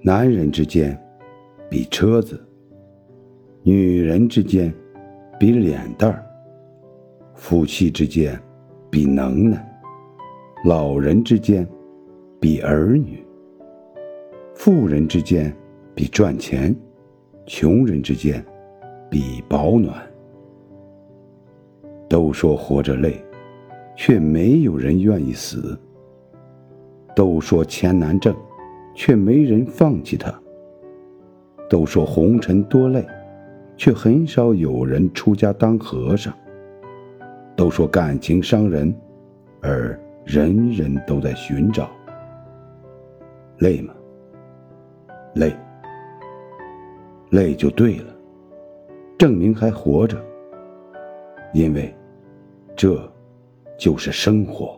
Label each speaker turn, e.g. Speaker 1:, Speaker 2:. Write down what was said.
Speaker 1: 男人之间比车子，女人之间比脸蛋儿，夫妻之间比能耐，老人之间比儿女，富人之间比赚钱，穷人之间比保暖。都说活着累，却没有人愿意死。都说钱难挣，却没人放弃他。都说红尘多累，却很少有人出家当和尚。都说感情伤人，而人人都在寻找。累吗？累，累就对了，证明还活着。因为，这就是生活。